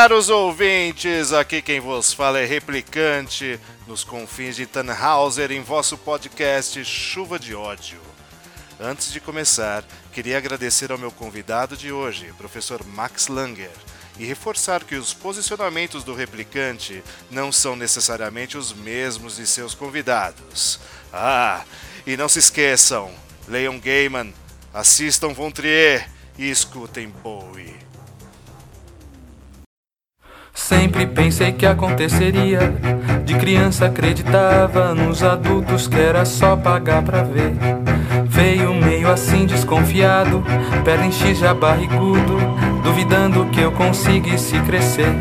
Caros ouvintes! Aqui quem vos fala é Replicante, nos confins de Tannhauser, em vosso podcast Chuva de Ódio. Antes de começar, queria agradecer ao meu convidado de hoje, professor Max Langer, e reforçar que os posicionamentos do replicante não são necessariamente os mesmos de seus convidados. Ah, e não se esqueçam, leiam Gaiman, assistam Von Trier e escutem Bowie. Sempre pensei que aconteceria. De criança acreditava nos adultos que era só pagar pra ver. Veio meio assim desconfiado, perna em X já barrigudo, duvidando que eu conseguisse crescer.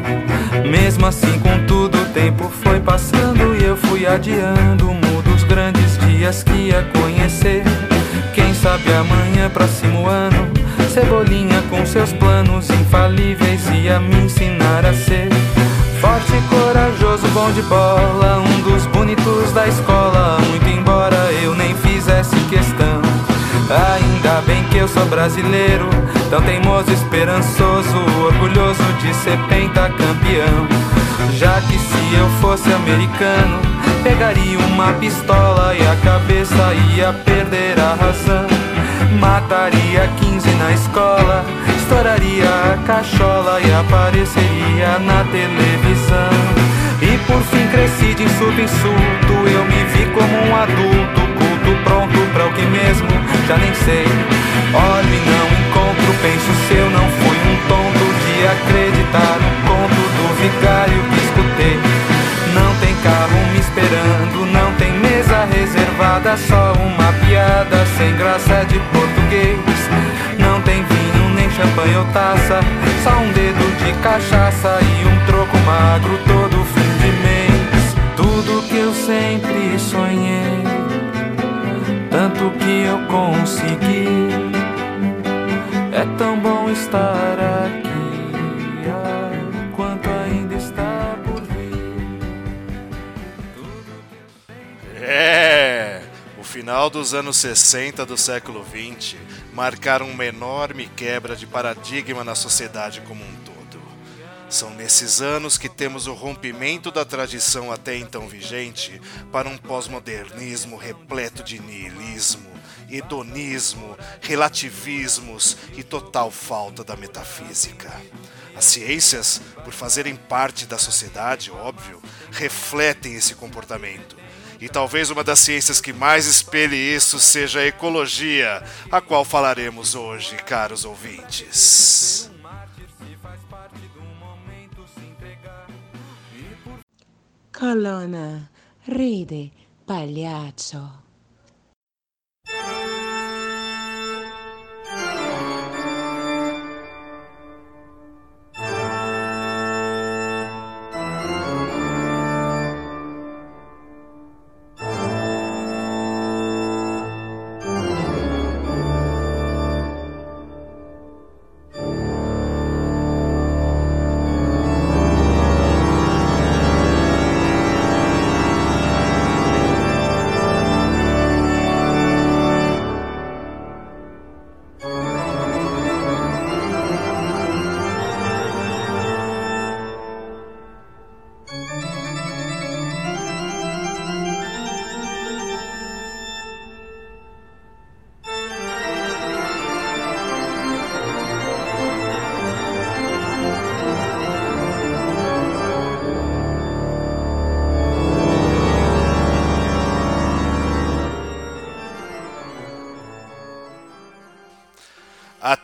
Mesmo assim, contudo, o tempo foi passando e eu fui adiando mundo dos grandes dias que ia conhecer. Quem sabe amanhã, próximo ano Cebolinha com seus planos infalíveis ia me ensinar a ser Forte, corajoso, bom de bola Um dos bonitos da escola. Muito embora eu nem fizesse questão Ainda bem que eu sou brasileiro Tão teimoso, esperançoso Orgulhoso de ser pentacampeão. Já que se eu fosse americano Pegaria uma pistola e a cabeça ia perder a razão Mataria 15 na escola, estouraria a cachola e apareceria na televisão. E por fim cresci de insulto insulto, eu me vi como um adulto, culto, pronto pra o que mesmo, já nem sei. Olho e não encontro, penso se eu não fui um tonto de acreditar no conto do vigário que escutei. Não tem carro me esperando, não tem mesa reservada, só uma piada sem graça de português. Não tem vinho, nem champanhe ou taça, só um dedo de cachaça e um troco magro todo fim de mês. Tudo que eu sempre sonhei, tanto que eu consegui. É tão bom estar aqui, final dos anos 60 do século 20 marcaram uma enorme quebra de paradigma na sociedade como um todo. São nesses anos que temos o rompimento da tradição até então vigente para um pós-modernismo repleto de niilismo, hedonismo, relativismos e total falta da metafísica. As ciências, por fazerem parte da sociedade, óbvio, refletem esse comportamento. E talvez uma das ciências que mais espelhe isso seja a ecologia, a qual falaremos hoje, caros ouvintes. Colonna, ride, pagliaccio.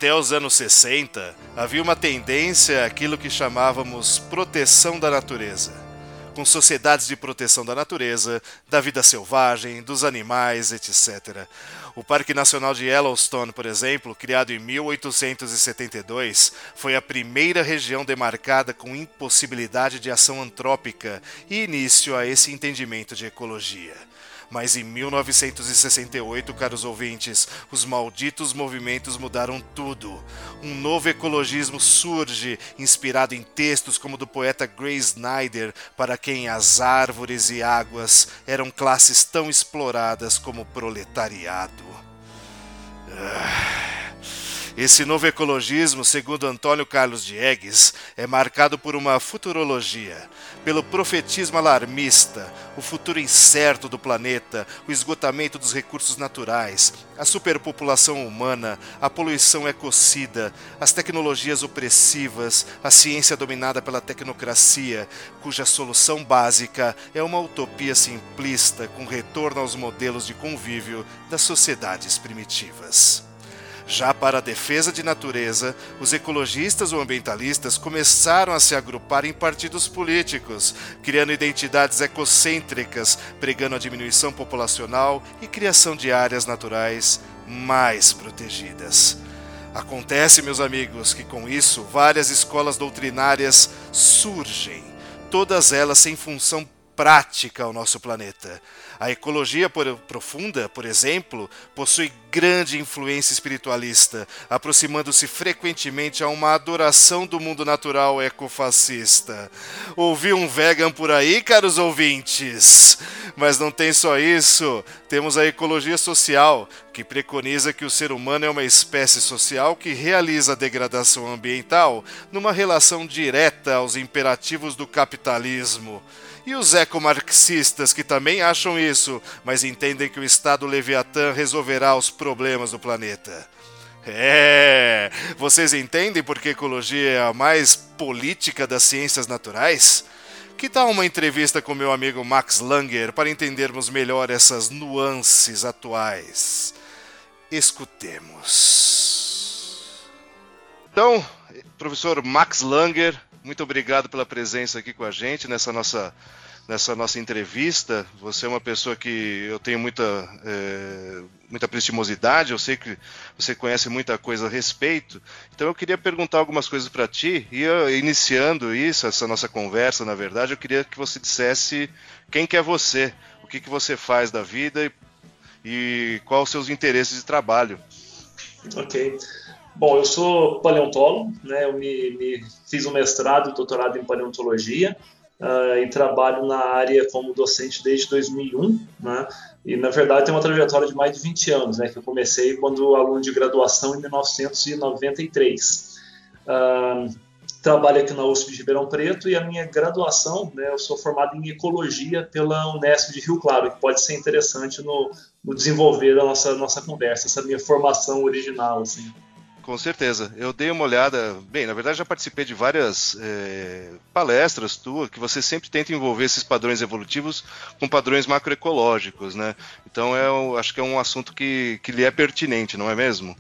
Até os anos 60, havia uma tendência àquilo que chamávamos proteção da natureza, com sociedades de proteção da natureza, da vida selvagem, dos animais, etc. O Parque Nacional de Yellowstone, por exemplo, criado em 1872, foi a primeira região demarcada com impossibilidade de ação antrópica e início a esse entendimento de ecologia. Mas em 1968, caros ouvintes, os malditos movimentos mudaram tudo. Um novo ecologismo surge, inspirado em textos como do poeta Gray Snyder, para quem as árvores e águas eram classes tão exploradas como o proletariado. Ah. Esse novo ecologismo, segundo Antônio Carlos Diegues, é marcado por uma futurologia, pelo profetismo alarmista, o futuro incerto do planeta, o esgotamento dos recursos naturais, a superpopulação humana, a poluição ecocida, as tecnologias opressivas, a ciência dominada pela tecnocracia, cuja solução básica é uma utopia simplista com retorno aos modelos de convívio das sociedades primitivas. Já para a defesa de natureza, os ecologistas ou ambientalistas começaram a se agrupar em partidos políticos, criando identidades ecocêntricas, pregando a diminuição populacional e criação de áreas naturais mais protegidas. Acontece, meus amigos, que com isso várias escolas doutrinárias surgem, todas elas sem função prática ao nosso planeta. A ecologia profunda, por exemplo, possui grande influência espiritualista, aproximando-se frequentemente a uma adoração do mundo natural ecofascista. Ouvi um vegan por aí, caros ouvintes? Mas não tem só isso. Temos a ecologia social, que preconiza que o ser humano é uma espécie social que realiza a degradação ambiental numa relação direta aos imperativos do capitalismo. E os ecomarxistas que também acham isso, mas entendem que o Estado Leviatã resolverá os problemas do planeta. É, vocês entendem por que ecologia é a mais política das ciências naturais? Que tal uma entrevista com meu amigo Max Langer para entendermos melhor essas nuances atuais? Escutemos. Então, professor Max Langer, muito obrigado pela presença aqui com a gente nessa nossa, nessa nossa entrevista. Você é uma pessoa que eu tenho muita, é, muita prestimosidade, eu sei que você conhece muita coisa a respeito. Então eu queria perguntar algumas coisas para ti. E eu, iniciando isso, essa nossa conversa, na verdade, eu queria que você dissesse quem que é você, o que, que você faz da vida e, e quais os seus interesses de trabalho. Ok. Bom, eu sou paleontólogo, né? Eu me, me fiz um mestrado e doutorado em paleontologia uh, e trabalho na área como docente desde 2001, né? E na verdade tem uma trajetória de mais de 20 anos, né? Que eu comecei quando aluno de graduação em 1993. Uh, trabalho aqui na USP de Ribeirão Preto e a minha graduação, né, eu sou formado em ecologia pela Unesp de Rio Claro, que pode ser interessante no, no desenvolver da nossa nossa conversa, essa minha formação original, assim. Com certeza. Eu dei uma olhada. Bem, na verdade, já participei de várias é, palestras tuas que você sempre tenta envolver esses padrões evolutivos com padrões macroecológicos, né? Então, é, acho que é um assunto que, que lhe é pertinente, não é mesmo?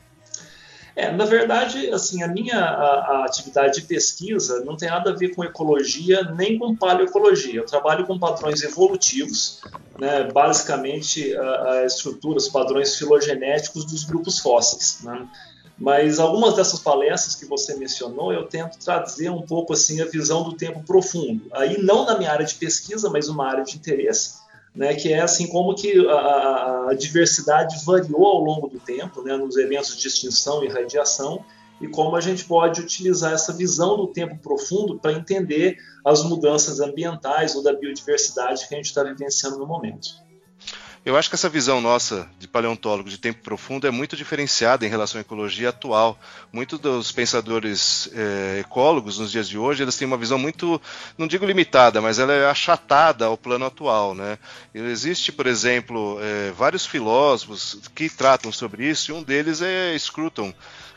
É, na verdade, assim, a minha a, a atividade de pesquisa não tem nada a ver com ecologia nem com paleoecologia. Eu trabalho com padrões evolutivos, né, basicamente as estruturas, padrões filogenéticos dos grupos fósseis. Né? Mas algumas dessas palestras que você mencionou, eu tento trazer um pouco assim a visão do tempo profundo. Aí não na minha área de pesquisa, mas uma área de interesse, né, que é assim como que a, a diversidade variou ao longo do tempo, né, nos eventos de extinção e radiação, e como a gente pode utilizar essa visão do tempo profundo para entender as mudanças ambientais ou da biodiversidade que a gente está vivenciando no momento. Eu acho que essa visão nossa de paleontólogo de tempo profundo é muito diferenciada em relação à ecologia atual. Muitos dos pensadores é, ecólogos nos dias de hoje, eles têm uma visão muito, não digo limitada, mas ela é achatada ao plano atual. Né? Existe, por exemplo, é, vários filósofos que tratam sobre isso, e um deles é Scruton,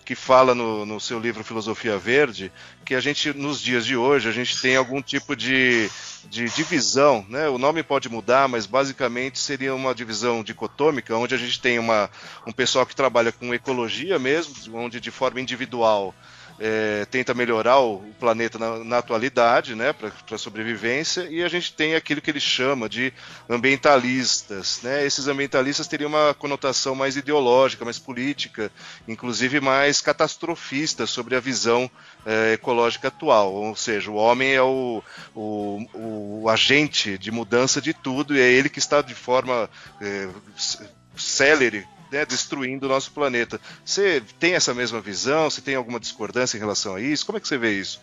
que fala no, no seu livro Filosofia Verde que a gente, nos dias de hoje, a gente tem algum tipo de, de divisão, né? O nome pode mudar, mas basicamente seria uma divisão dicotômica, onde a gente tem uma, um pessoal que trabalha com ecologia mesmo, onde de forma individual é, tenta melhorar o, planeta na, na, atualidade, né, para sobrevivência, e a gente tem aquilo que ele chama de ambientalistas. Né? Esses ambientalistas teriam uma conotação mais ideológica, mais política, inclusive mais catastrofista sobre a visão é, ecológica atual. Ou seja, o homem é o, o, o, agente de mudança de tudo e é ele que está de forma é, né, destruindo o nosso planeta. Você tem essa mesma visão? Você tem alguma discordância em relação a isso? Como é que você vê isso?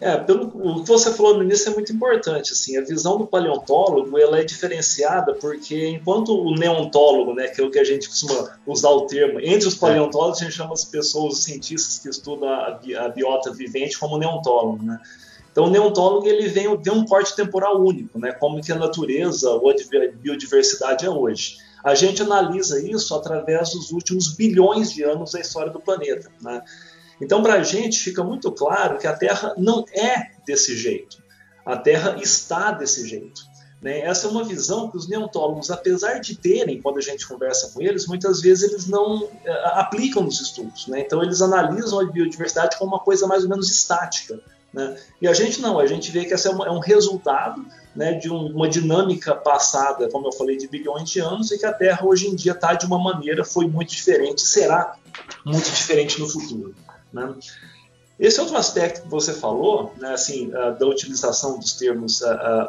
É, pelo o que você falou no início é muito importante. Assim, a visão do paleontólogo ela é diferenciada porque enquanto o neontólogo, né, que é o que a gente costuma usar o termo, entre os paleontólogos a gente chama as pessoas, os cientistas que estudam a, a biota vivente como neontólogo, né? Então, o neontólogo ele vem de um corte temporal único, né? Como que a natureza ou a biodiversidade é hoje. A gente analisa isso através dos últimos bilhões de anos da história do planeta, né? Então, para a gente fica muito claro que a Terra não é desse jeito. A Terra está desse jeito. Né? Essa é uma visão que os neontólogos, apesar de terem, quando a gente conversa com eles, muitas vezes eles não uh, aplicam nos estudos. Né? Então, eles analisam a biodiversidade como uma coisa mais ou menos estática. Né? E a gente não, a gente vê que essa é, é um resultado né, de um, uma dinâmica passada, como eu falei, de bilhões de anos, e que a Terra hoje em dia está de uma maneira, foi muito diferente, será muito diferente no futuro. Né? Esse outro aspecto que você falou, né, assim, da utilização dos termos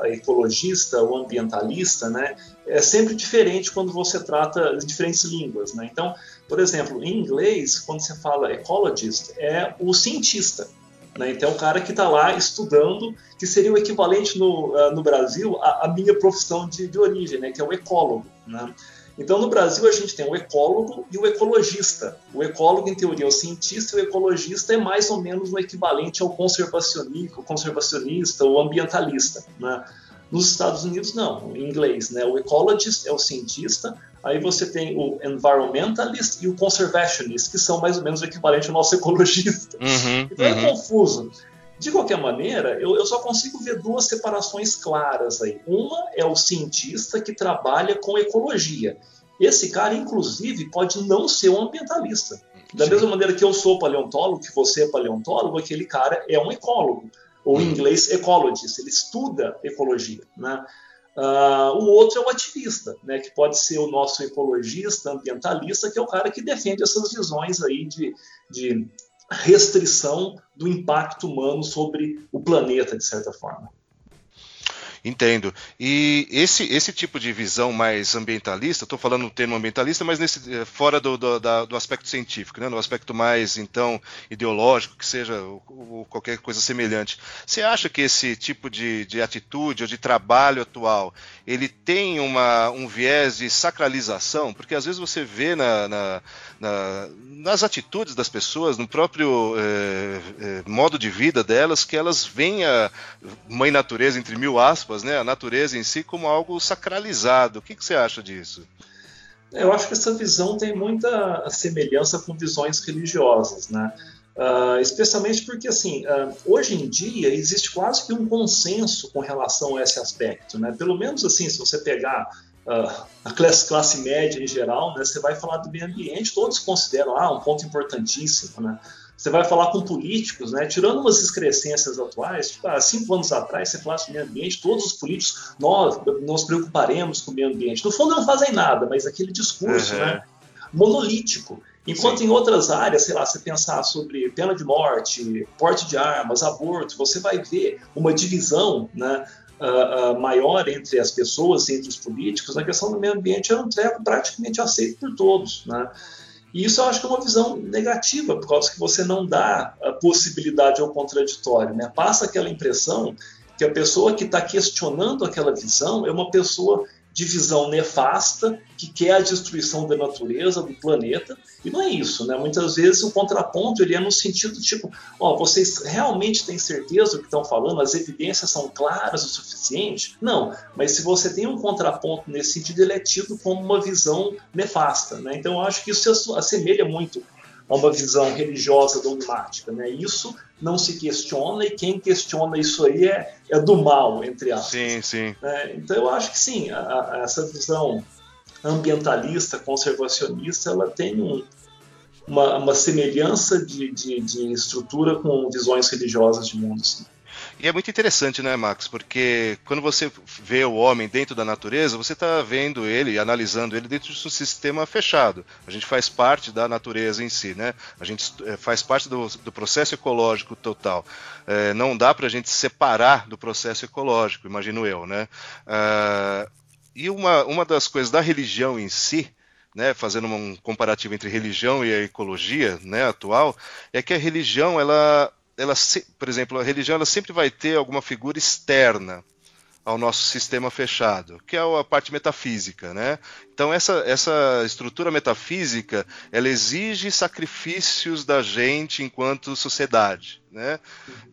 ecologista ou ambientalista, né, é sempre diferente quando você trata diferentes línguas. Né? Então, por exemplo, em inglês, quando você fala ecologist, é o cientista. Né? Então, é o cara que está lá estudando, que seria o equivalente no, no Brasil à, à minha profissão de, de origem, né, que é o ecólogo. Né? Então, no Brasil, a gente tem o ecólogo e o ecologista. O ecólogo, em teoria, é o cientista, e o ecologista é mais ou menos o equivalente ao conservacionista, o conservacionista ou ambientalista. Né? Nos Estados Unidos, não, em inglês. Né? O ecologist é o cientista, aí você tem o environmentalist e o conservationist, que são mais ou menos o equivalente ao nosso ecologista. Uhum, então é uhum. é confuso. De qualquer maneira, eu, eu, só consigo ver duas separações claras aí. Uma é o cientista que trabalha com ecologia. Esse cara, inclusive, pode não ser um ambientalista. Da Sim. mesma maneira que eu sou paleontólogo, que você é paleontólogo, aquele cara é um ecólogo, ou em hum. inglês, ecologist, ele estuda ecologia. Né? Uh, o outro é o ativista, né, que pode ser o nosso ecologista, ambientalista, que é o cara que defende essas visões aí de, de restrição do impacto humano sobre o planeta, de certa forma. Entendo. E esse, esse tipo de visão mais ambientalista, estou falando no termo ambientalista, mas nesse, eh, fora do, do, da, do aspecto científico, né? no aspecto mais, então, ideológico, que seja ou, ou qualquer coisa semelhante. Você acha que esse tipo de, de atitude ou de trabalho atual, ele tem uma, um viés de sacralização? Porque às vezes você vê na, na, na nas atitudes das pessoas, no próprio eh, eh, modo de vida delas, que elas veem a mãe natureza, entre mil aspas, aspas, né, a natureza em si como algo sacralizado. O que, que você acha disso? Eu acho que essa visão tem muita semelhança com visões religiosas, né? Uh, especialmente porque, assim, uh, hoje em dia existe quase que um consenso com relação a esse aspecto, né? Pelo menos, assim, se você pegar uh, a classe, classe média em geral, né, você vai falar do meio ambiente, todos consideram, ah, um ponto importantíssimo, né? Você vai falar com políticos, né? Tirando umas excrescências atuais, tipo, há cinco anos atrás, você falasse do meio ambiente, todos os políticos, nós nos preocuparemos com o meio ambiente. No fundo, não fazem nada, mas aquele discurso, uhum. né? Monolítico. Enquanto Sim. em outras áreas, sei lá, você pensar sobre pena de morte, porte de armas, aborto, você vai ver uma divisão, né? Uh, uh, maior entre as pessoas, entre os políticos, na questão do meio ambiente era um treco praticamente aceito por todos. Né? E isso eu acho que é uma visão negativa, por causa que você não dá a possibilidade ao contraditório. Né? Passa aquela impressão que a pessoa que está questionando aquela visão é uma pessoa de visão nefasta, que quer a destruição da natureza, do planeta, e não é isso, né? Muitas vezes o contraponto ele é no sentido tipo, ó, vocês realmente têm certeza do que estão falando, as evidências são claras o suficiente? Não, mas se você tem um contraponto nesse sentido, ele é tido como uma visão nefasta, né? Então eu acho que isso assemelha muito a uma visão religiosa dogmática. Né? Isso não se questiona e quem questiona isso aí é, é do mal, entre aspas. Sim, sim. É, então eu acho que sim, a, a, essa visão ambientalista, conservacionista, ela tem um, uma, uma, semelhança de, de, de, estrutura com visões religiosas de mundo. Sim. E é muito interessante, né, Max? Porque quando você vê o homem dentro da natureza, você está vendo ele, analisando ele dentro de um sistema fechado. A gente faz parte da natureza em si, né? A gente eh, faz parte do, do processo ecológico total. É, não dá para a gente separar do processo ecológico, imagino eu, né? Uh, e uma, uma das coisas da religião em si, né, fazendo um comparativo entre religião e a ecologia né, atual, é que a religião ela ela, por exemplo, a religião ela sempre vai ter alguma figura externa ao nosso sistema fechado, que é a parte metafísica, né? Então essa, essa estrutura metafísica ela exige sacrifícios da gente enquanto sociedade, né?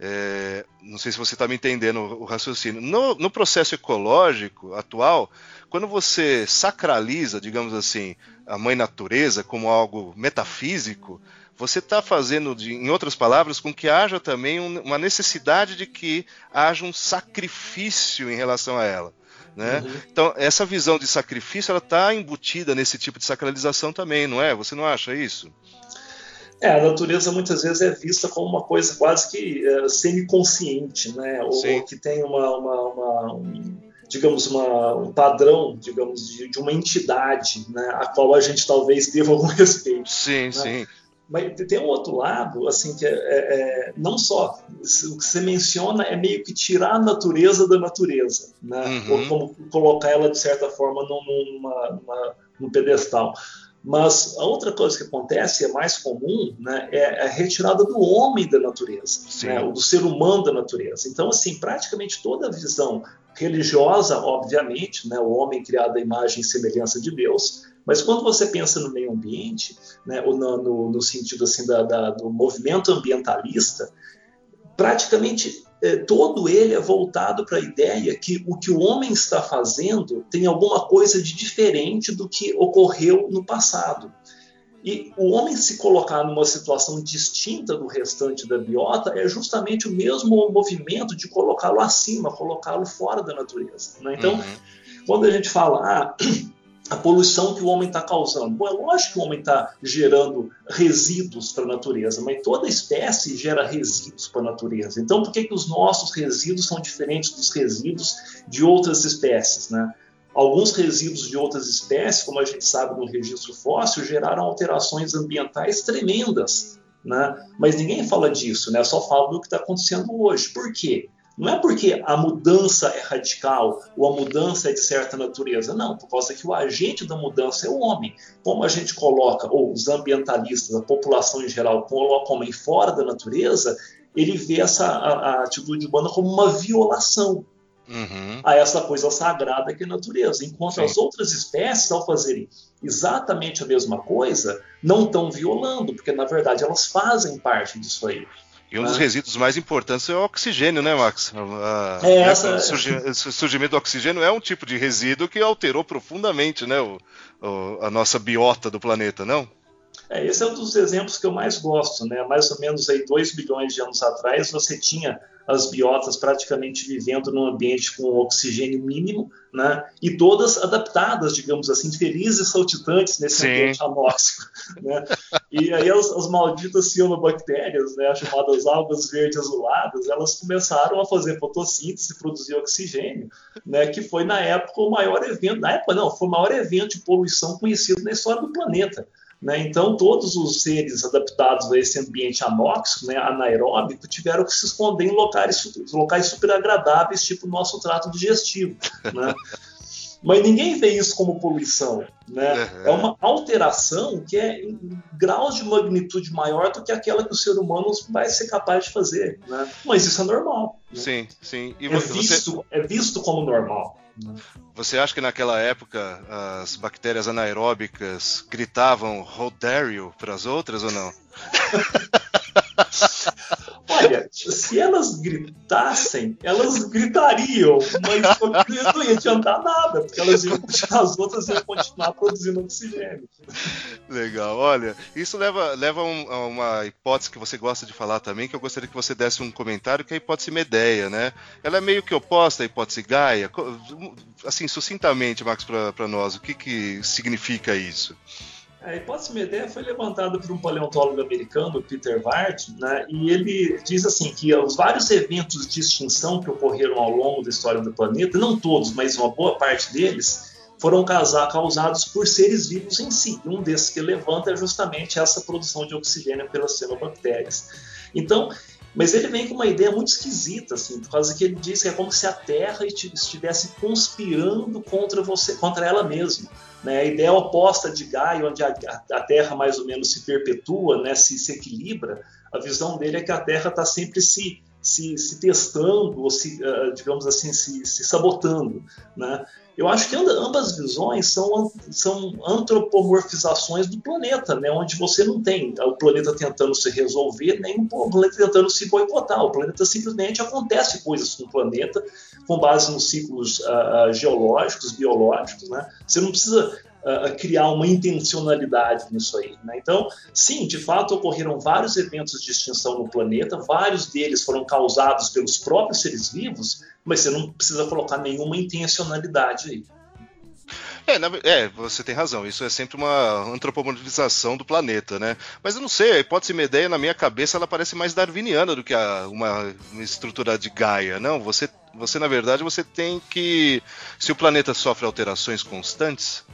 É, não sei se você está me entendendo o raciocínio. No, no processo ecológico atual, quando você sacraliza, digamos assim, a mãe natureza como algo metafísico, você está fazendo, de, em outras palavras, com que haja também um, uma necessidade de que haja um sacrifício em relação a ela. Né? Uhum. Então, essa visão de sacrifício ela está embutida nesse tipo de sacralização também, não é? Você não acha isso? É, a natureza muitas vezes é vista como uma coisa quase que é, semi-consciente, né? Ou, ou, que tem uma, uma, uma um, digamos, uma, um padrão, digamos, de, de, uma entidade, né? A qual a gente talvez deva algum respeito. Sim, né? sim. Mas tem um outro lado, assim, que é, é, é, não só o que você menciona é meio que tirar a natureza da natureza, né? Uhum. Ou como colocar ela de certa forma numa, numa, num pedestal. Mas a outra coisa que acontece, é mais comum, né, é a retirada do homem da natureza, né, do ser humano da natureza. Então, assim, praticamente toda a visão religiosa, obviamente, né, o homem criado à imagem e semelhança de Deus, mas quando você pensa no meio ambiente, né, ou no, no, no sentido assim da, da, do movimento ambientalista, praticamente é, todo ele é voltado para a ideia que o que o homem está fazendo tem alguma coisa de diferente do que ocorreu no passado. E o homem se colocar numa situação distinta do restante da biota é justamente o mesmo movimento de colocá-lo acima, colocá-lo fora da natureza. Né? Então, uhum. quando a gente fala, ah, a poluição que o homem está causando. Bom, é lógico que o homem está gerando resíduos para a natureza, mas toda espécie gera resíduos para a natureza. Então, por que, que os nossos resíduos são diferentes dos resíduos de outras espécies? Né? Alguns resíduos de outras espécies, como a gente sabe no registro fóssil, geraram alterações ambientais tremendas. Né? Mas ninguém fala disso, né? só fala do que está acontecendo hoje. Por quê? Não é porque a mudança é radical ou a mudança é de certa natureza, não, por causa que o agente da mudança é o homem. Como a gente coloca, ou os ambientalistas, a população em geral, colocam o homem fora da natureza, ele vê essa a, a atitude humana como uma violação uhum. a essa coisa sagrada que é a natureza. Enquanto Sim. as outras espécies, ao fazerem exatamente a mesma coisa, não estão violando, porque na verdade elas fazem parte disso aí. E um dos ah. resíduos mais importantes é o oxigênio, né, Max? A, é, né, essa... o surgimento do oxigênio é um tipo de resíduo que alterou profundamente né, o, o, a nossa biota do planeta, não? É, esse é um dos exemplos que eu mais gosto. Né? Mais ou menos aí 2 bilhões de anos atrás, você tinha as biotas praticamente vivendo num ambiente com oxigênio mínimo, né? E todas adaptadas, digamos assim, felizes saltitantes nesse Sim. ambiente anóxico, né? E aí as, as malditas cianobactérias, né, chamadas algas verde azuladas, elas começaram a fazer fotossíntese produzir oxigênio, né? Que foi na época o maior evento, na época não, foi o maior evento de poluição conhecido na história do planeta. Né? Então, todos os seres adaptados a esse ambiente anóxico, né, anaeróbico, tiveram que se esconder em locais, locais super agradáveis, tipo o nosso trato digestivo. Né? Mas ninguém vê isso como poluição. Né? Uhum. É uma alteração que é em graus de magnitude maior do que aquela que o ser humano vai ser capaz de fazer. Né? Mas isso é normal. Né? Sim, sim. E é, você... visto, é visto como normal. Você acha que naquela época as bactérias anaeróbicas gritavam Rodario para as outras ou não? Olha, se elas gritassem, elas gritariam, mas não ia adiantar nada, porque elas iam, as outras iam continuar produzindo oxigênio. Legal, olha, isso leva, leva um, a uma hipótese que você gosta de falar também, que eu gostaria que você desse um comentário, que é a hipótese Medeia, né? Ela é meio que oposta à hipótese Gaia. Assim, sucintamente, Max, para nós, o que, que significa isso? A hipótese Medea foi levantada por um paleontólogo americano, Peter Ward, né, e ele diz assim que os vários eventos de extinção que ocorreram ao longo da história do planeta, não todos, mas uma boa parte deles, foram causados por seres vivos em si. E um desses que levanta é justamente essa produção de oxigênio pelas cianobactérias. Então, mas ele vem com uma ideia muito esquisita, assim, por causa que ele diz que é como se a Terra estivesse conspirando contra você, contra ela mesma. Né? A ideia oposta de Gaia, onde a, a, Terra mais ou menos se perpetua, né, se, se equilibra, a visão dele é que a Terra está sempre se, se, se, testando, ou se, uh, digamos assim, se, se sabotando. Né? Eu acho que ambas visões são, são antropomorfizações do planeta, né? onde você não tem o planeta tentando se resolver, nem o planeta tentando se boicotar. O planeta simplesmente acontece coisas com planeta, com base nos ciclos uh, geológicos, biológicos. Né? Você não precisa uh, criar uma intencionalidade nisso aí. Né? Então, sim, de fato ocorreram vários eventos de extinção no planeta, vários deles foram causados pelos próprios seres vivos, mas você não precisa colocar nenhuma intencionalidade aí. É, na, é, você tem razão. Isso é sempre uma antropomorfização do planeta, né? Mas eu não sei, a hipótese Medeia, na minha cabeça, ela parece mais darwiniana do que a, uma, uma, estrutura de Gaia. Não, você, você, na verdade, você tem que. Se o planeta sofre alterações constantes,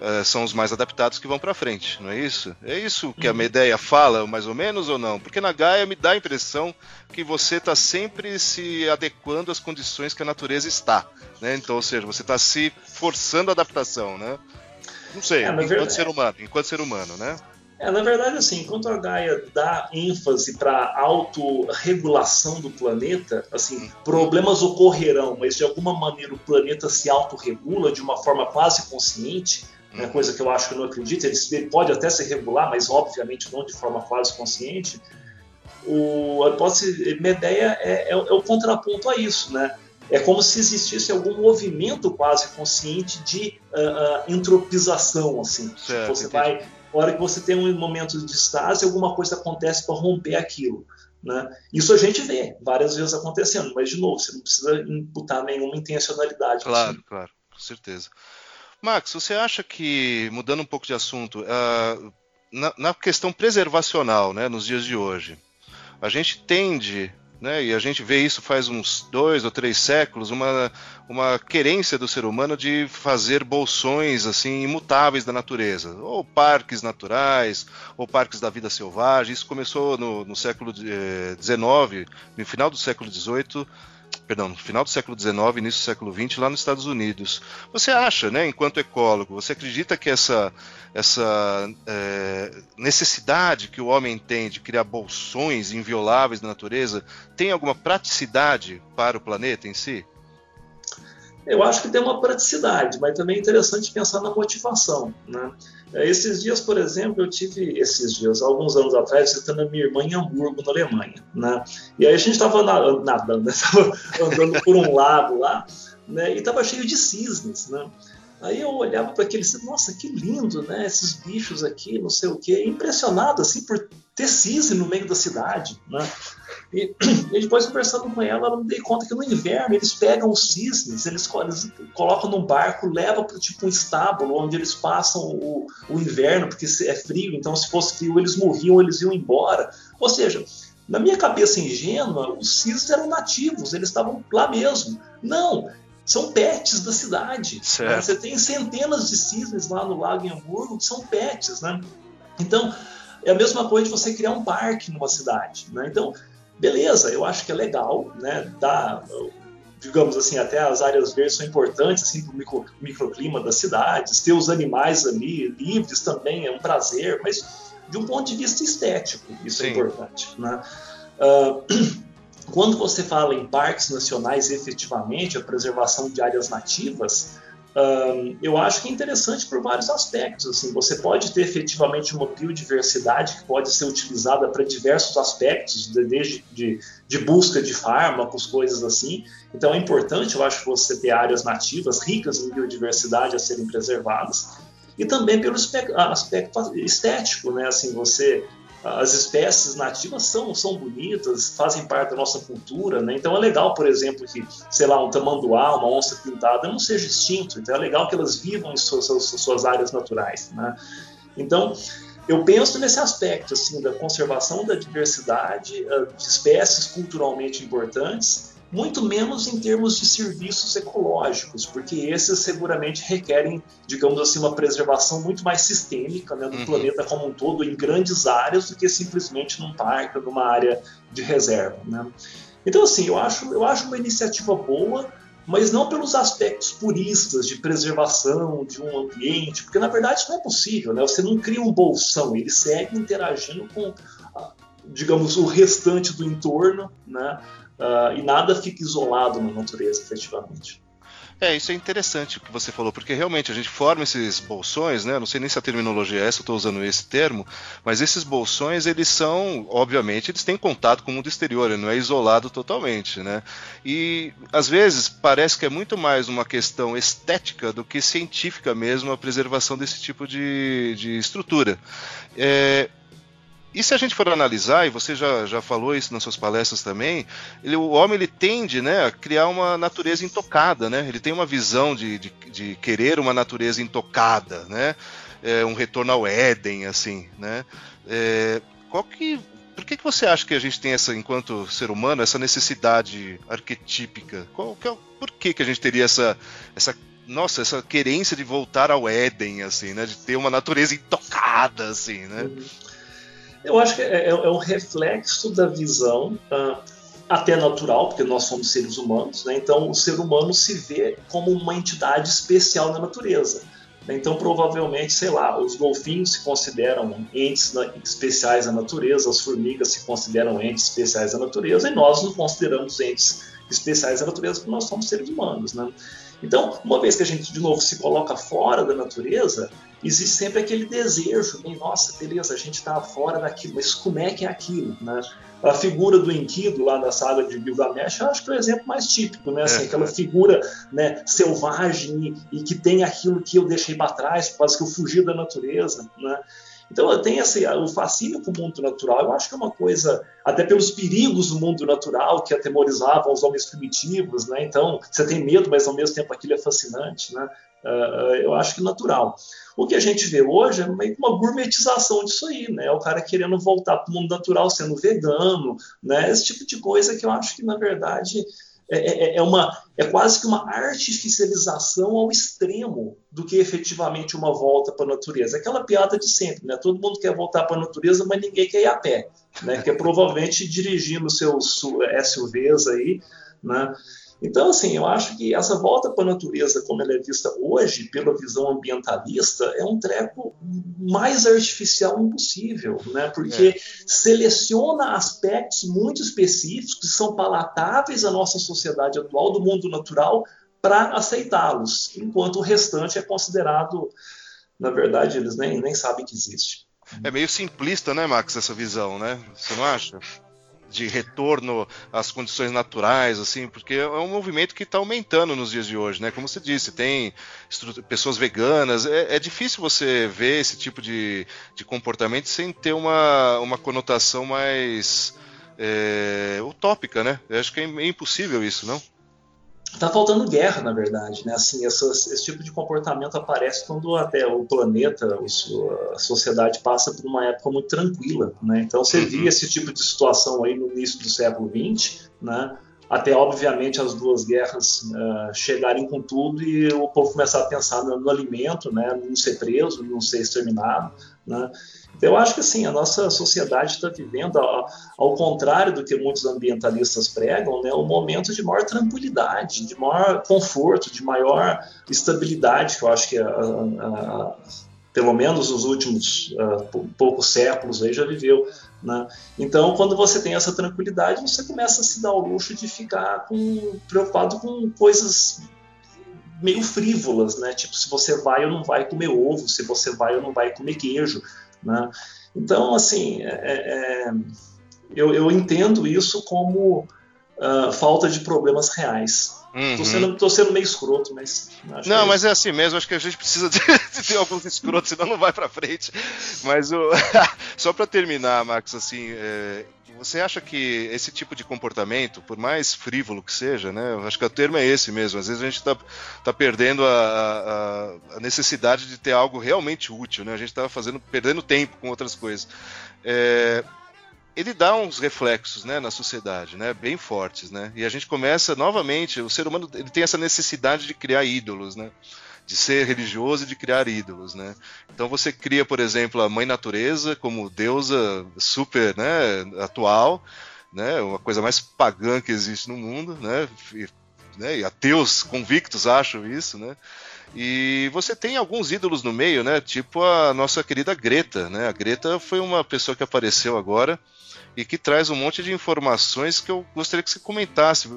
uh, são os mais adaptados que vão para frente, não é isso? É isso que a uhum. Medeia fala, mais ou menos, ou não? Porque na Gaia me dá a impressão que você está sempre se adequando às condições que a natureza está, né? Então, ou seja, você está se forçando a adaptação, né? Não sei, é, enquanto verdade... ser humano, enquanto ser humano, né? É, na verdade, assim, enquanto a Gaia dá ênfase para autorregulação do planeta, assim, uhum. problemas ocorrerão, mas de alguma maneira o planeta se autorregula de uma forma quase consciente, né, coisa que eu acho que eu não acredito, ele, ele, pode até se regular, mas obviamente não de forma quase consciente. O, a hipótese Medeia é, é, é, o contraponto a isso, né? É como se existisse algum movimento quase consciente de uh, uh, entropização, assim. Certo, você entendi. vai, na hora que você tem um momento de estase, alguma coisa acontece para romper aquilo. Né? Isso a gente vê várias vezes acontecendo, mas de novo, você não precisa imputar nenhuma intencionalidade. Claro, assim. claro, com certeza. Max, você acha que, mudando um pouco de assunto, uh, na, na, questão preservacional, né, nos dias de hoje, a gente tende, né, e a gente vê isso faz uns dois ou três séculos, uma, uma querência do ser humano de fazer bolsões assim imutáveis da natureza, ou parques naturais, ou parques da vida selvagem. Isso começou no, no século XIX, eh, no final do século XVIII perdão, no final do século XIX, início do século XX, lá nos Estados Unidos. Você acha, né, enquanto ecólogo, você acredita que essa, essa é, necessidade que o homem tem de criar bolsões invioláveis da natureza tem alguma praticidade para o planeta em si? Eu acho que tem uma praticidade, mas também é interessante pensar na motivação. Né? É, esses dias, por exemplo, eu tive, esses dias, alguns anos atrás, visitando a minha irmã em Hamburgo, na Alemanha. Né? E aí a gente estava nadando, estava né? andando por um lago lá, né? e estava cheio de cisnes. Né? Aí eu olhava para aquele, nossa, que lindo, né? Esses bichos aqui, não sei o quê, impressionado assim por ter cisne no meio da cidade, né? E, e depois conversando com ela, ela me dei conta que no inverno eles pegam os cisnes, eles, eles colocam num barco, levam para tipo um estábulo onde eles passam o, o inverno porque é frio, então se fosse frio eles morriam, eles iam embora. Ou seja, na minha cabeça ingênua, os cisnes eram nativos, eles estavam lá mesmo. Não, são pets da cidade. Né? Você tem centenas de cisnes lá no lago em Hamburgo que são pets, né? Então, é a mesma coisa de você criar um parque numa cidade, né? Então, beleza, eu acho que é legal, né? Dá, digamos assim, até as áreas verdes são importantes assim, para o micro, microclima das cidades, ter os animais ali livres também é um prazer, mas de um ponto de vista estético, isso é Sim. é importante, né? Uh, quando você fala em parques nacionais, efetivamente, a preservação de áreas nativas, um, eu acho que é interessante por vários aspectos. Assim, você pode ter efetivamente uma biodiversidade que pode ser utilizada para diversos aspectos, desde de, de, busca de fármacos, coisas assim. Então é importante, eu acho, você ter áreas nativas ricas em biodiversidade a serem preservadas. E também pelo aspecto estético, né? Assim, você as espécies nativas são, são bonitas, fazem parte da nossa cultura, né? Então é legal, por exemplo, que, sei lá, um tamanduá, uma onça pintada não seja extinto. Então é legal que elas vivam em suas, suas, suas áreas naturais, né? Então, eu penso nesse aspecto, assim, da conservação da diversidade eh, de espécies culturalmente importantes muito menos em termos de serviços ecológicos, porque esses seguramente requerem, digamos assim, uma preservação muito mais sistêmica né, do uhum. planeta como um todo, em grandes áreas, do que simplesmente num parque, numa área de reserva. Né? Então, assim, eu acho, eu acho uma iniciativa boa, mas não pelos aspectos puristas de preservação de um ambiente, porque na verdade isso não é possível, né? Você não cria um bolsão, ele segue interagindo com digamos, o restante do entorno, né? Uh, e nada fica isolado na natureza, efetivamente. É, isso é interessante o que você falou, porque realmente a gente forma esses bolsões, né? Não sei nem se a terminologia é essa, eu estou usando esse termo, mas esses bolsões, eles são, obviamente, eles têm contato com o mundo exterior, ele não é isolado totalmente, né? E às vezes parece que é muito mais uma questão estética do que científica mesmo a preservação desse tipo de, de estrutura. É, e se a gente for analisar, e você já, já falou isso nas suas palestras também, ele, o homem ele tende né, a criar uma natureza intocada, né? Ele tem uma visão de, de, de querer uma natureza intocada, né? É, um retorno ao Éden, assim, né? É, qual que, por que, que você acha que a gente tem essa, enquanto ser humano, essa necessidade arquetípica? Qual, que é, por que, que a gente teria essa, essa nossa, essa querência de voltar ao Éden, assim, né? De ter uma natureza intocada, assim, né? Uhum. Eu acho que é, é, é um reflexo da visão uh, até natural, porque nós somos seres humanos, né? então o ser humano se vê como uma entidade especial na natureza. Né? Então, provavelmente, sei lá, os golfinhos se consideram entes especiais da natureza, as formigas se consideram entes especiais da natureza, e nós nos consideramos entes especiais da natureza porque nós somos seres humanos. Né? Então, uma vez que a gente, de novo, se coloca fora da natureza, existe sempre aquele desejo, bem, nossa, beleza, a gente está fora daquilo, mas como é que é aquilo, né? A figura do Enkidu lá da saga de Gilgamesh, eu acho que é o exemplo mais típico, né? Assim, é. aquela figura né, selvagem e, e, que tem aquilo que eu deixei para trás, quase que eu fugi da natureza, né? Então eu tenho esse, o fascínio com o mundo natural, eu acho que é uma coisa, até pelos perigos do mundo natural que atemorizavam os homens primitivos, né? Então você tem medo, mas ao mesmo tempo aquilo é fascinante, né? Uh, eu acho que natural. O que a gente vê hoje é meio que uma gourmetização disso aí, né? O cara querendo voltar para o mundo natural sendo vegano, né? Esse tipo de coisa que eu acho que, na verdade, é, é, é, uma, é quase que uma artificialização ao extremo do que efetivamente uma volta para a natureza. Aquela piada de sempre, né? Todo mundo quer voltar para a natureza, mas ninguém quer ir a pé, né? Que é provavelmente dirigindo seus SUVs aí, né? Então, assim, eu acho que essa volta para a natureza, como ela é vista hoje, pela visão ambientalista, é um treco mais artificial impossível, né? porque é. seleciona aspectos muito específicos que são palatáveis à nossa sociedade atual, do mundo natural, para aceitá-los, enquanto o restante é considerado, na verdade, eles nem, nem sabem que existe. É meio simplista, né, Max, essa visão, né? Você não acha? De retorno às condições naturais, assim, porque é um movimento que está aumentando nos dias de hoje, né? Como você disse, tem pessoas veganas, é, é, difícil você ver esse tipo de, de comportamento sem ter uma, uma conotação mais é, utópica, né? Eu acho que é, é impossível isso, não? Está faltando guerra, na verdade, né? Assim, essa, esse tipo de comportamento aparece quando até o planeta, a sociedade passa por uma época muito tranquila, né? Então você uhum. via esse tipo de situação aí no início do século XX, né? Até obviamente as duas guerras uh, chegarem com tudo e o povo começar a pensar no, no alimento, né? Não ser preso, não ser exterminado, né? Então, eu acho que assim, a nossa sociedade está vivendo, ao, ao, contrário do que muitos ambientalistas pregam, né, um momento de maior tranquilidade, de maior conforto, de maior estabilidade, que eu acho que a, a, a, pelo menos os últimos uh, poucos séculos aí já viveu. Né? Então, quando você tem essa tranquilidade, você começa a se dar o luxo de ficar com, preocupado com coisas meio frívolas, né? Tipo, se você vai ou não vai comer ovo, se você vai ou não vai comer queijo, né? Então, assim, é, é, é, eu, eu, entendo isso como uh, falta de problemas reais. Uhum. Tô, sendo, tô sendo meio escroto, mas. Não, é mas é assim mesmo. Acho que a gente precisa de, de ter alguns escrotos, senão não vai para frente. Mas o, só para terminar, Max, assim, é, você acha que esse tipo de comportamento, por mais frívolo que seja, né? Acho que o termo é esse mesmo. Às vezes a gente está tá perdendo a, a, a, necessidade de ter algo realmente útil, né? A gente está fazendo, perdendo tempo com outras coisas. É, ele dá uns reflexos, né, na sociedade, né, bem fortes, né? E a gente começa novamente, o ser humano ele tem essa necessidade de criar ídolos, né? de ser religioso e de criar ídolos, né? Então você cria, por exemplo, a mãe natureza como deusa super, né, atual, né, uma coisa mais pagã que existe no mundo, né? né, e ateus convictos acham isso, né? E você tem alguns ídolos no meio, né? Tipo a nossa querida Greta, né? A Greta foi uma pessoa que apareceu agora e que traz um monte de informações que eu gostaria que você comentasse.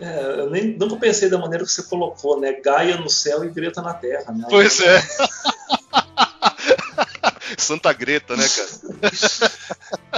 É, eu nem, nunca pensei da maneira que você colocou, né? Gaia no céu e Greta na terra, né? Pois é. Santa Greta, né, cara?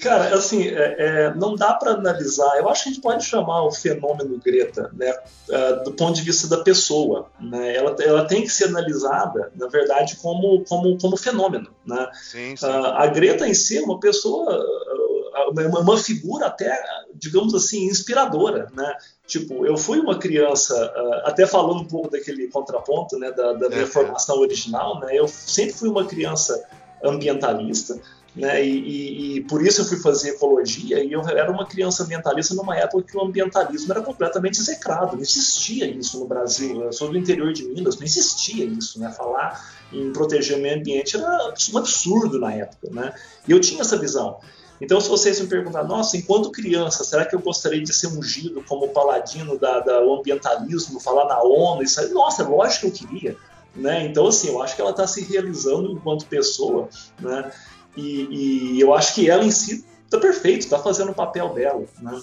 cara, assim, é, é, não dá para analisar. Eu acho que a gente pode chamar o fenômeno Greta, né, uh, do ponto de vista da pessoa. Né? Ela, ela tem que ser analisada, na verdade, como, como, como fenômeno. Né? Sim, sim. Uh, a Greta em si é uma pessoa, uh, uma figura até, digamos assim, inspiradora, né? Tipo, eu fui uma criança, até falando um pouco daquele contraponto, né, da, da minha é, formação original, né, eu sempre fui uma criança ambientalista, né, e, e, e, por isso eu fui fazer ecologia, e eu era uma criança ambientalista numa época que o ambientalismo era completamente execrado, não existia isso no Brasil, eu sou do interior de Minas, não existia isso, né, falar em proteger o meio ambiente era um absurdo na época, né, e eu tinha essa visão. Então, se vocês me perguntar, nossa, enquanto criança, será que eu gostaria de ser ungido como paladino da, da, do ambientalismo, falar na ONU? Isso aí, nossa, é lógico que eu queria. Né? Então, assim, eu acho que ela está se realizando enquanto pessoa, né? E, e, eu acho que ela em si está perfeito, está fazendo o papel dela, né?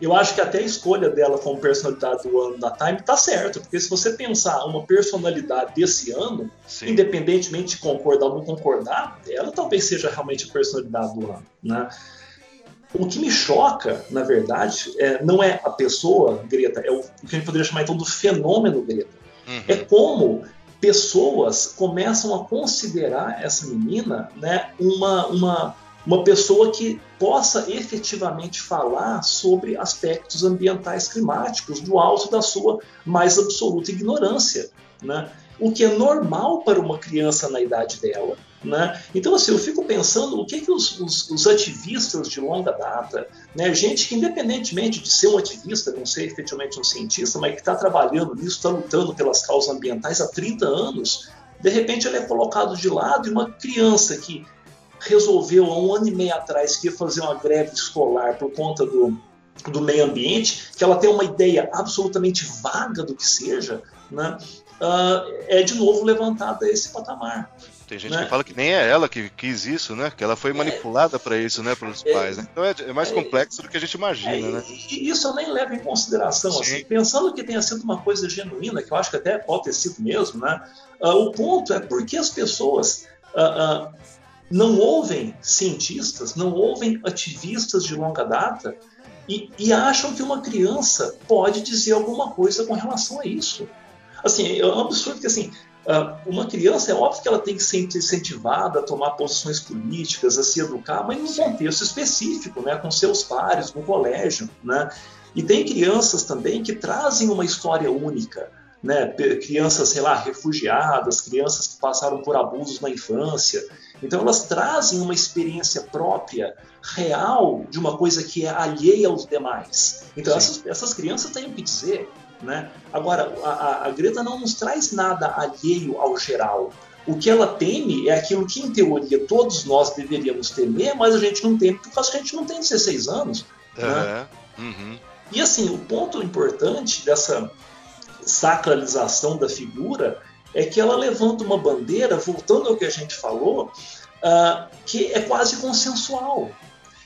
eu acho que até a escolha dela como personalidade do ano da Time tá certo, porque se você pensar uma personalidade desse ano, Sim. independentemente de concordar ou não concordar, ela talvez seja realmente a personalidade do ano, né? O que me choca, na verdade, é, não é a pessoa Greta, é o, o que a gente poderia chamar então do fenômeno Greta. Uhum. É como pessoas começam a considerar essa menina né, uma, uma uma pessoa que possa efetivamente falar sobre aspectos ambientais climáticos do alto da sua mais absoluta ignorância, né? O que é normal para uma criança na idade dela, né? Então, assim, eu fico pensando o que, que os, os, os, ativistas de longa data, né, gente que independentemente de ser um ativista, não ser efetivamente um cientista, mas que está trabalhando nisso, está lutando pelas causas ambientais há 30 anos, de repente ele é colocado de lado e uma criança que resolveu há um ano e meio atrás que ia fazer uma greve escolar por conta do, do meio ambiente, que ela tem uma ideia absolutamente vaga do que seja, né, uh, é de novo levantada esse patamar. Tem gente né? que fala que nem é ela que quis isso, né? Que ela foi é. manipulada é, para isso, né? Pelos é, pais, né? Então é, é mais é, complexo do que a gente imagina, é, né? E isso eu nem levo em consideração, assim, pensando que tenha sido uma coisa genuína, que eu acho que até pode ter sido mesmo, né? Uh, o ponto é porque as pessoas uh, uh, não ouvem cientistas, não ouvem ativistas de longa data e, e, acham que uma criança pode dizer alguma coisa com relação a isso. Assim, é um absurdo que assim, uma criança é óbvio que ela tem que ser incentivada a tomar posições políticas, a se educar, mas num contexto específico, né, com seus pares, no colégio, né? E tem crianças também que trazem uma história única né, crianças, sei lá, refugiadas, crianças que passaram por abusos na infância. Então elas trazem uma experiência própria, real, de uma coisa que é alheia aos demais. Então essas, essas, crianças têm o que dizer. Né? Agora, a, a Greta não nos traz nada alheio ao geral. O que ela teme é aquilo que, em teoria, todos nós deveríamos temer, mas a gente não teme por causa que a gente não tem 16 anos. É. Né? Uhum. E assim, o ponto importante dessa, sacralização da figura é que ela levanta uma bandeira, voltando ao que a gente falou, uh, que é quase consensual.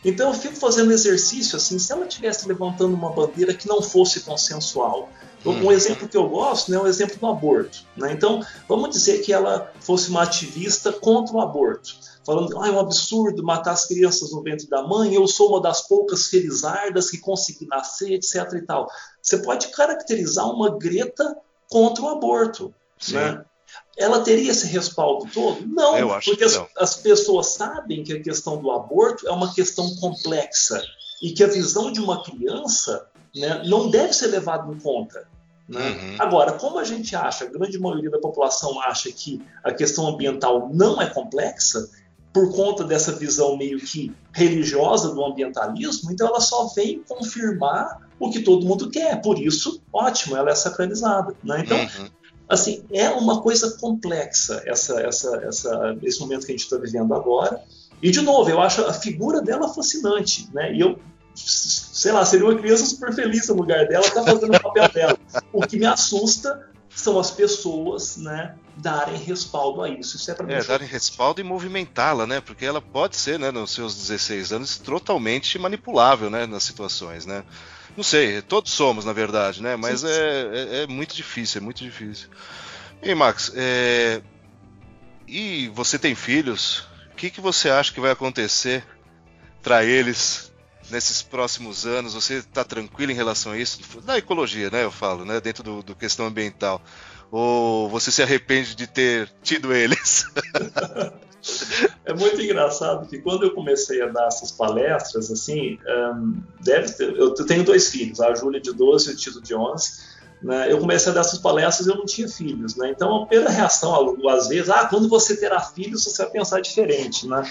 Então eu fico fazendo exercício assim, se ela estivesse levantando uma bandeira que não fosse consensual. Um uhum. exemplo que eu gosto né, é o exemplo do aborto. Né? Então, vamos dizer que ela fosse uma ativista contra o aborto falando ah, é um absurdo matar as crianças no ventre da mãe, eu sou uma das poucas felizardas que consegui nascer, etc. e tal. Você pode caracterizar uma Greta contra o aborto. Né? Ela teria esse respaldo todo? Não, porque as, as pessoas sabem que a questão do aborto é uma questão complexa e que a visão de uma criança né, não deve ser levada em conta. Né? Uhum. Agora, como a gente acha, a grande maioria da população acha que a questão ambiental não é complexa, por conta dessa visão meio que religiosa do ambientalismo, então ela só vem confirmar o que todo mundo quer. Por isso, ótimo, ela é sacralizada. Né? Então, uhum. Assim, é uma coisa complexa essa, essa, essa, esse momento que a gente está vivendo agora. E, de novo, eu acho a figura dela fascinante. Né? E eu sei lá, seria uma criança super feliz no lugar dela, tá fazendo o papel dela. O que me assusta são as pessoas, né, darem respaldo a isso. Isso é para É, darem respaldo e movimentá-la, né? Porque ela pode ser, né, nos seus 16 anos, totalmente manipulável, né, nas situações, né? Não sei, todos somos, na verdade, né? Mas é, é, é, muito difícil, é muito difícil. E Max, é... e você tem filhos? O que, que você acha que vai acontecer para eles nesses próximos anos? Você está tranquilo em relação a isso? Da ecologia, né? Eu falo, né? Dentro do, do questão ambiental. Ou você se arrepende de ter tido eles? é muito engraçado que quando eu comecei a dar essas palestras, assim, um, deve ter, eu tenho dois filhos, a Júlia de 12 e o Tito de 11. Né, eu comecei a dar essas palestras e eu não tinha filhos, né? Então a primeira reação, às vezes, ah, quando você terá filhos, você vai pensar diferente, né?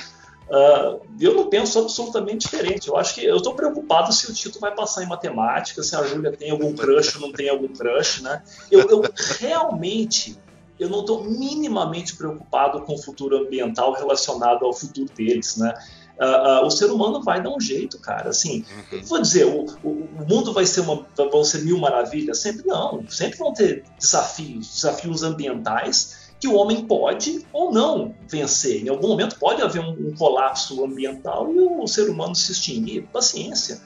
Uh, eu não penso absolutamente diferente. Eu acho que eu estou preocupado se o Tito vai passar em matemática, se a Júlia tem algum crush ou não tem algum crush, né? Eu, eu realmente eu não estou minimamente preocupado com o futuro ambiental relacionado ao futuro deles, né? Uh, uh, o ser humano vai dar um jeito, cara. Assim, uhum. vou dizer, o, o, o, mundo vai ser uma, vão ser mil maravilhas? Sempre não. Sempre vão ter desafios, desafios ambientais que o homem pode ou não vencer. Em algum momento pode haver um, um colapso ambiental e o, o ser humano se extinguir. Paciência.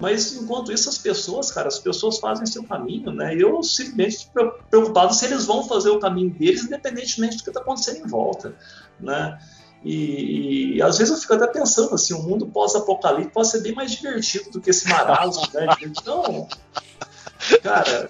Mas enquanto isso, as pessoas, cara, as pessoas fazem seu caminho, né? E eu simplesmente preocupado se eles vão fazer o caminho deles, independentemente do que está acontecendo em volta, né? E, e, às vezes eu fico até pensando assim, o mundo pós-apocalipse pode ser bem mais divertido do que esse marasmo, né? Então, cara,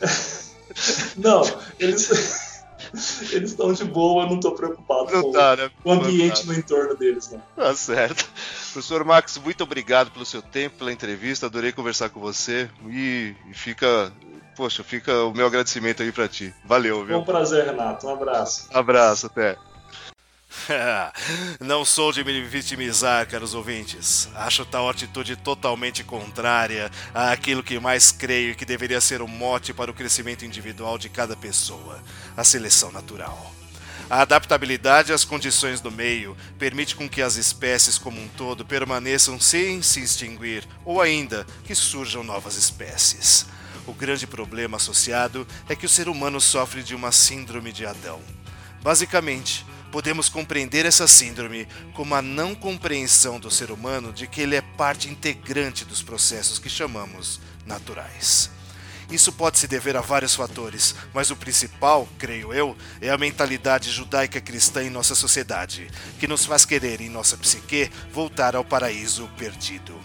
não, eles eles estão de boa, não estou preocupado não com tá, né? o ambiente tá. no entorno deles. Não. Tá certo. Professor Max, muito obrigado pelo seu tempo, pela entrevista, adorei conversar com você e, e fica, poxa, fica o meu agradecimento aí para ti. Valeu, viu? Foi um prazer, Renato. Um abraço. Abraço, até. Não sou de me vitimizar, caros ouvintes. Acho tal atitude totalmente contrária àquilo que mais creio que deveria ser o mote para o crescimento individual de cada pessoa: a seleção natural. A adaptabilidade às condições do meio permite com que as espécies como um todo permaneçam sem se extinguir ou ainda que surjam novas espécies. O grande problema associado é que o ser humano sofre de uma síndrome de Adão. Basicamente, podemos compreender essa síndrome como a não compreensão do ser humano de que ele é parte integrante dos processos que chamamos naturais. Isso pode se dever a vários fatores, mas o principal, creio eu, é a mentalidade judaica cristã em nossa sociedade, que nos faz querer, em nossa psique, voltar ao paraíso perdido.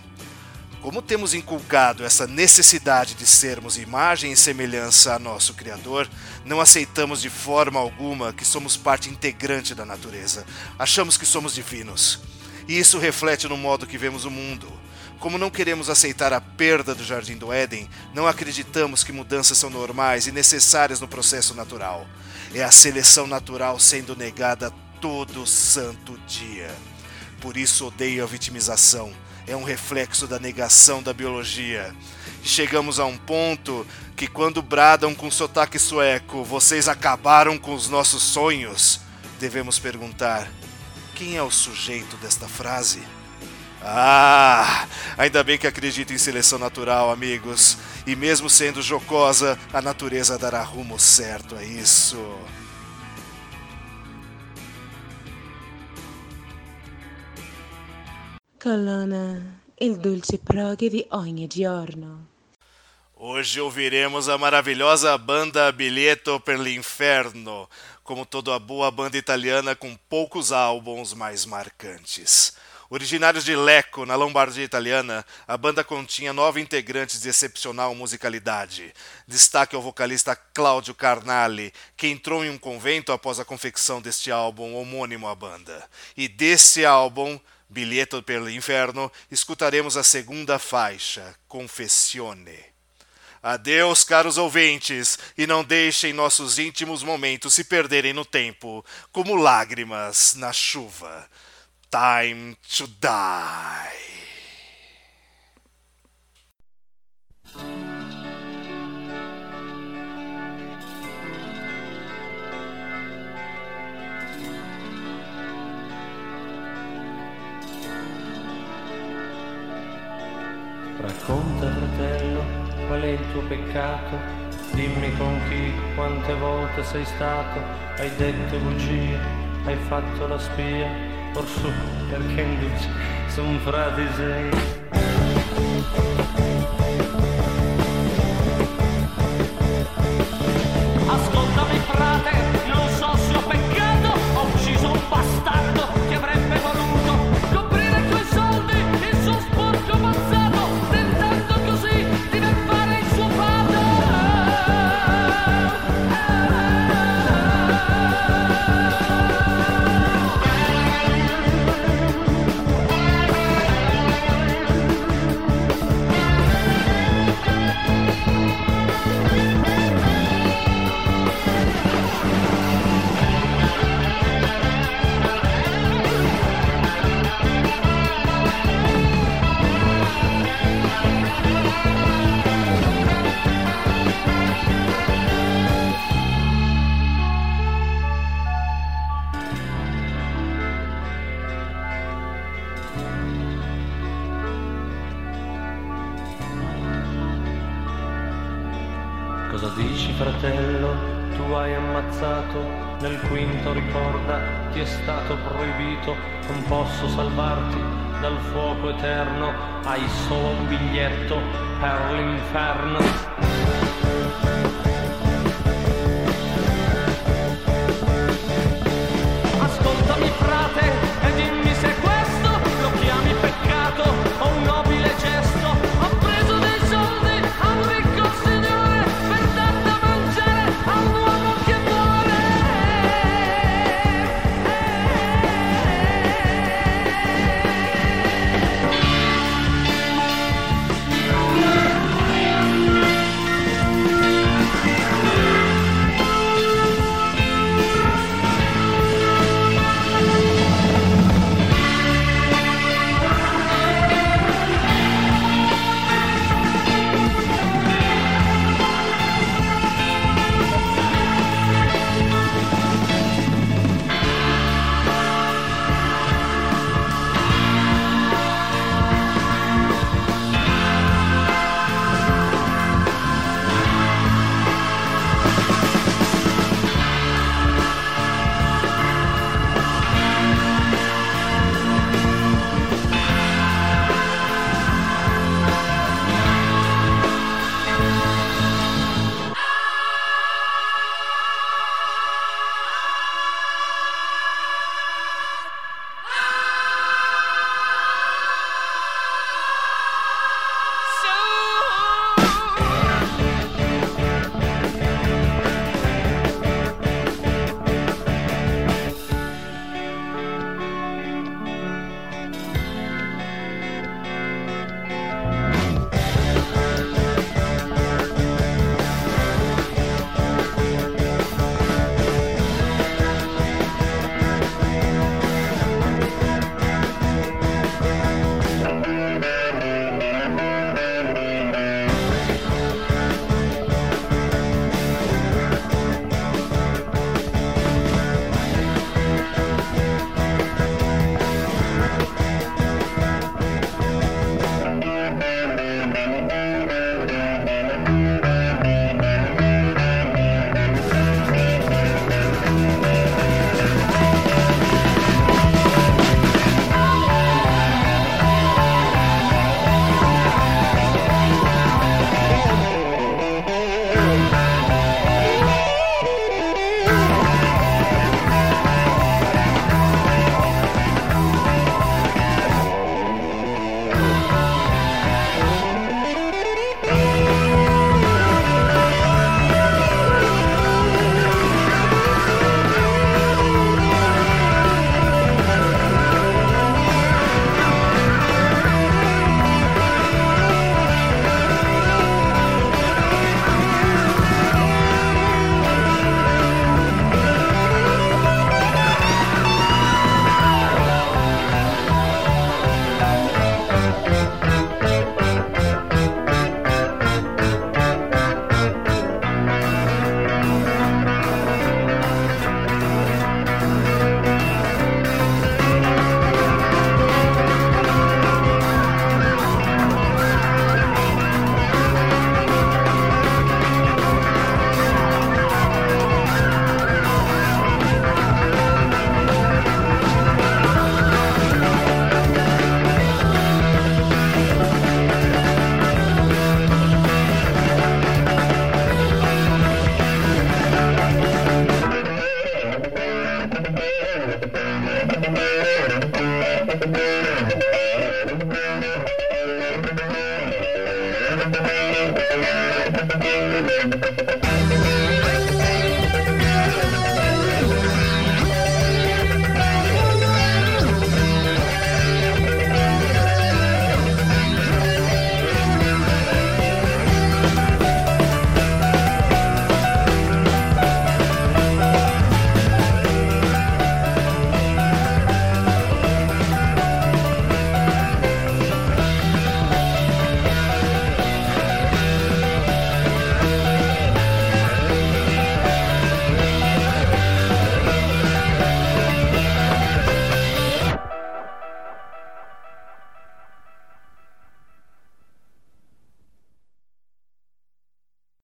Como temos inculcado essa necessidade de sermos imagem e semelhança a nosso Criador, não aceitamos de forma alguma que somos parte integrante da natureza. Achamos que somos divinos. E isso reflete no modo que vemos o mundo. Como não queremos aceitar a perda do Jardim do Éden, não acreditamos que mudanças são normais e necessárias no processo natural. É a seleção natural sendo negada todo santo dia. Por isso odeio a vitimização é um reflexo da negação da biologia. Chegamos a um ponto que, quando bradam com sotaque sueco, vocês acabaram com os nossos sonhos, devemos perguntar: quem é o sujeito desta frase? Ah, ainda bem que acredito em seleção natural, amigos. E mesmo sendo jocosa, a natureza dará rumo certo a isso. Colonna, il dolce proghe di ogni giorno. Hoje ouviremos a maravilhosa banda Bilhetto per l'Inferno, como toda boa banda italiana com poucos álbuns mais marcantes. Originários de Lecco, na Lombardia italiana, a banda continha nove integrantes de excepcional musicalidade. Destaque ao vocalista Claudio Carnali, que entrou em um convento após a confecção deste álbum homônimo à banda. E desse álbum Bilhetto per l'inferno, escutaremos a segunda faixa, Confessione. Adeus, caros ouvintes, e não deixem nossos íntimos momentos se perderem no tempo, como lágrimas na chuva. Time to die. Racconta, tuo peccato, dimmi con chi, quante volte sei stato, hai detto bugie, hai fatto la spia, orsù perché induci, son frati sei.